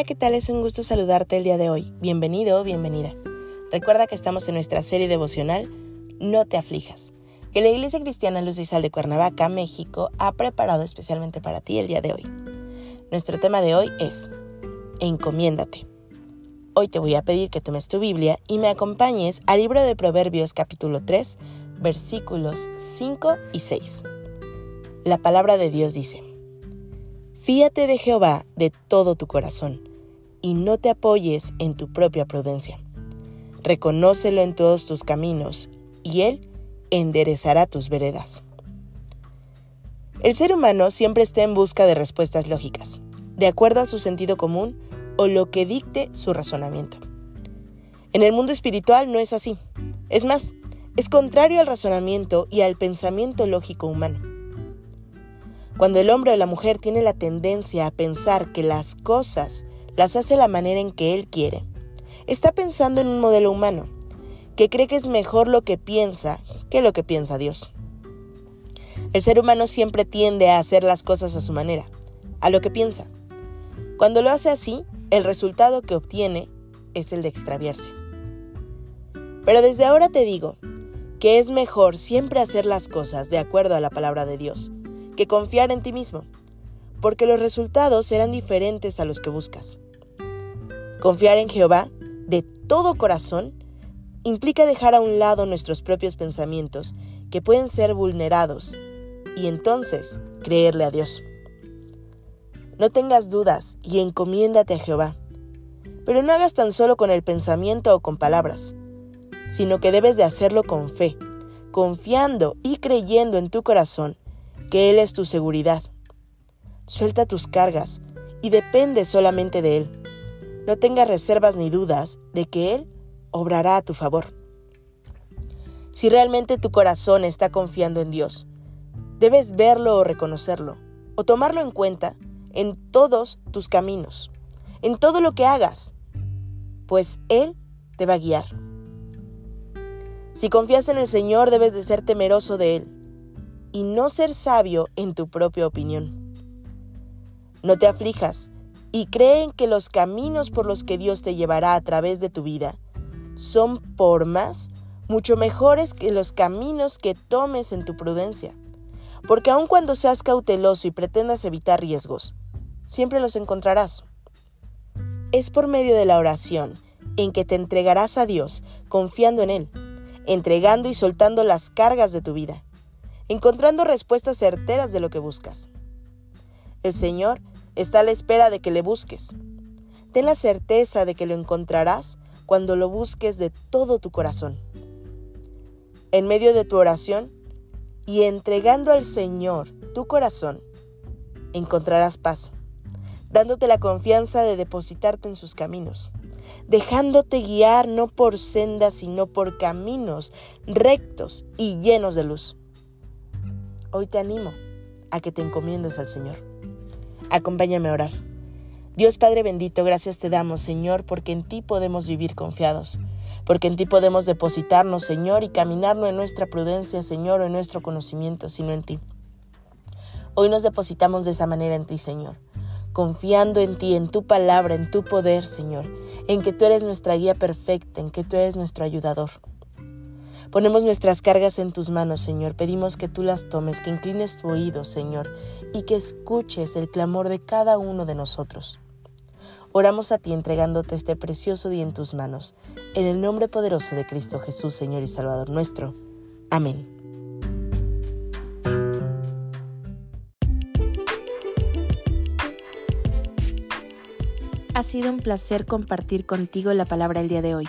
Hola, ¿qué tal? Es un gusto saludarte el día de hoy. Bienvenido o bienvenida. Recuerda que estamos en nuestra serie devocional No te aflijas, que la Iglesia Cristiana Luz y Sal de Cuernavaca, México, ha preparado especialmente para ti el día de hoy. Nuestro tema de hoy es Encomiéndate. Hoy te voy a pedir que tomes tu Biblia y me acompañes al libro de Proverbios capítulo 3, versículos 5 y 6. La palabra de Dios dice, Fíate de Jehová de todo tu corazón, y no te apoyes en tu propia prudencia. Reconócelo en todos tus caminos, y Él enderezará tus veredas. El ser humano siempre está en busca de respuestas lógicas, de acuerdo a su sentido común o lo que dicte su razonamiento. En el mundo espiritual no es así. Es más, es contrario al razonamiento y al pensamiento lógico humano. Cuando el hombre o la mujer tiene la tendencia a pensar que las cosas las hace la manera en que él quiere, está pensando en un modelo humano, que cree que es mejor lo que piensa que lo que piensa Dios. El ser humano siempre tiende a hacer las cosas a su manera, a lo que piensa. Cuando lo hace así, el resultado que obtiene es el de extraviarse. Pero desde ahora te digo que es mejor siempre hacer las cosas de acuerdo a la palabra de Dios que confiar en ti mismo, porque los resultados serán diferentes a los que buscas. Confiar en Jehová de todo corazón implica dejar a un lado nuestros propios pensamientos que pueden ser vulnerados y entonces creerle a Dios. No tengas dudas y encomiéndate a Jehová, pero no hagas tan solo con el pensamiento o con palabras, sino que debes de hacerlo con fe, confiando y creyendo en tu corazón que Él es tu seguridad. Suelta tus cargas y depende solamente de Él. No tengas reservas ni dudas de que Él obrará a tu favor. Si realmente tu corazón está confiando en Dios, debes verlo o reconocerlo, o tomarlo en cuenta en todos tus caminos, en todo lo que hagas, pues Él te va a guiar. Si confías en el Señor, debes de ser temeroso de Él y no ser sabio en tu propia opinión. No te aflijas y creen que los caminos por los que Dios te llevará a través de tu vida son por más mucho mejores que los caminos que tomes en tu prudencia. Porque aun cuando seas cauteloso y pretendas evitar riesgos, siempre los encontrarás. Es por medio de la oración en que te entregarás a Dios confiando en Él, entregando y soltando las cargas de tu vida encontrando respuestas certeras de lo que buscas. El Señor está a la espera de que le busques. Ten la certeza de que lo encontrarás cuando lo busques de todo tu corazón. En medio de tu oración y entregando al Señor tu corazón, encontrarás paz, dándote la confianza de depositarte en sus caminos, dejándote guiar no por sendas, sino por caminos rectos y llenos de luz. Hoy te animo a que te encomiendes al Señor. Acompáñame a orar. Dios Padre bendito, gracias te damos, Señor, porque en ti podemos vivir confiados, porque en ti podemos depositarnos, Señor, y caminar no en nuestra prudencia, Señor, o en nuestro conocimiento, sino en ti. Hoy nos depositamos de esa manera en ti, Señor, confiando en ti, en tu palabra, en tu poder, Señor, en que tú eres nuestra guía perfecta, en que tú eres nuestro ayudador. Ponemos nuestras cargas en tus manos, Señor. Pedimos que tú las tomes, que inclines tu oído, Señor, y que escuches el clamor de cada uno de nosotros. Oramos a ti entregándote este precioso día en tus manos, en el nombre poderoso de Cristo Jesús, Señor y Salvador nuestro. Amén. Ha sido un placer compartir contigo la palabra el día de hoy.